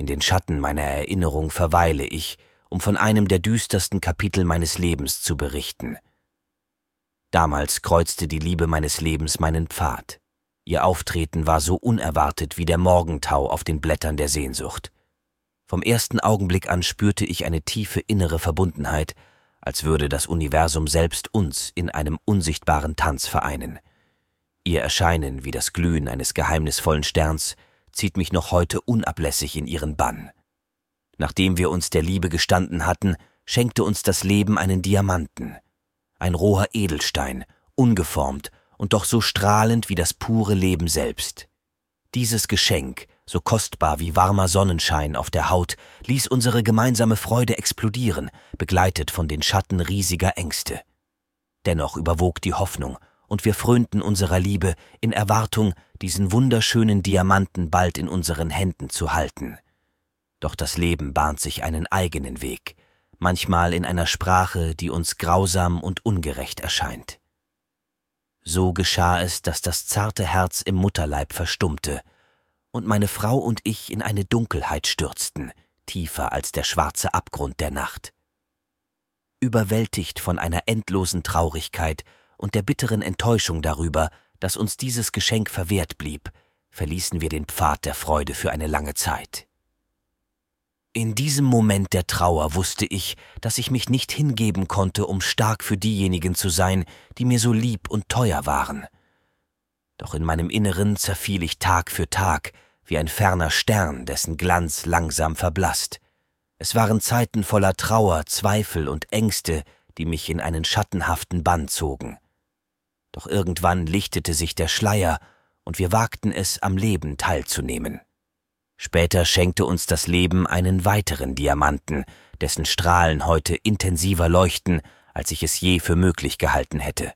In den Schatten meiner Erinnerung verweile ich, um von einem der düstersten Kapitel meines Lebens zu berichten. Damals kreuzte die Liebe meines Lebens meinen Pfad. Ihr Auftreten war so unerwartet wie der Morgentau auf den Blättern der Sehnsucht. Vom ersten Augenblick an spürte ich eine tiefe innere Verbundenheit, als würde das Universum selbst uns in einem unsichtbaren Tanz vereinen. Ihr Erscheinen wie das Glühen eines geheimnisvollen Sterns zieht mich noch heute unablässig in ihren Bann. Nachdem wir uns der Liebe gestanden hatten, schenkte uns das Leben einen Diamanten, ein roher Edelstein, ungeformt und doch so strahlend wie das pure Leben selbst. Dieses Geschenk, so kostbar wie warmer Sonnenschein auf der Haut, ließ unsere gemeinsame Freude explodieren, begleitet von den Schatten riesiger Ängste. Dennoch überwog die Hoffnung, und wir frönten unserer Liebe in Erwartung, diesen wunderschönen Diamanten bald in unseren Händen zu halten. Doch das Leben bahnt sich einen eigenen Weg, manchmal in einer Sprache, die uns grausam und ungerecht erscheint. So geschah es, dass das zarte Herz im Mutterleib verstummte, und meine Frau und ich in eine Dunkelheit stürzten, tiefer als der schwarze Abgrund der Nacht. Überwältigt von einer endlosen Traurigkeit und der bitteren Enttäuschung darüber, dass uns dieses Geschenk verwehrt blieb, verließen wir den Pfad der Freude für eine lange Zeit. In diesem Moment der Trauer wusste ich, dass ich mich nicht hingeben konnte, um stark für diejenigen zu sein, die mir so lieb und teuer waren. Doch in meinem Inneren zerfiel ich Tag für Tag, wie ein ferner Stern, dessen Glanz langsam verblasst. Es waren Zeiten voller Trauer, Zweifel und Ängste, die mich in einen schattenhaften Bann zogen. Doch irgendwann lichtete sich der Schleier, und wir wagten es, am Leben teilzunehmen. Später schenkte uns das Leben einen weiteren Diamanten, dessen Strahlen heute intensiver leuchten, als ich es je für möglich gehalten hätte.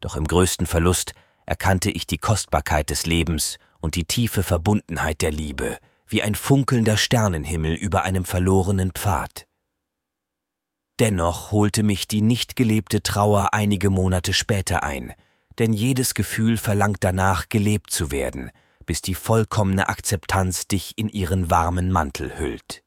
Doch im größten Verlust erkannte ich die Kostbarkeit des Lebens und die tiefe Verbundenheit der Liebe, wie ein funkelnder Sternenhimmel über einem verlorenen Pfad. Dennoch holte mich die nicht gelebte Trauer einige Monate später ein, denn jedes Gefühl verlangt danach, gelebt zu werden, bis die vollkommene Akzeptanz dich in ihren warmen Mantel hüllt.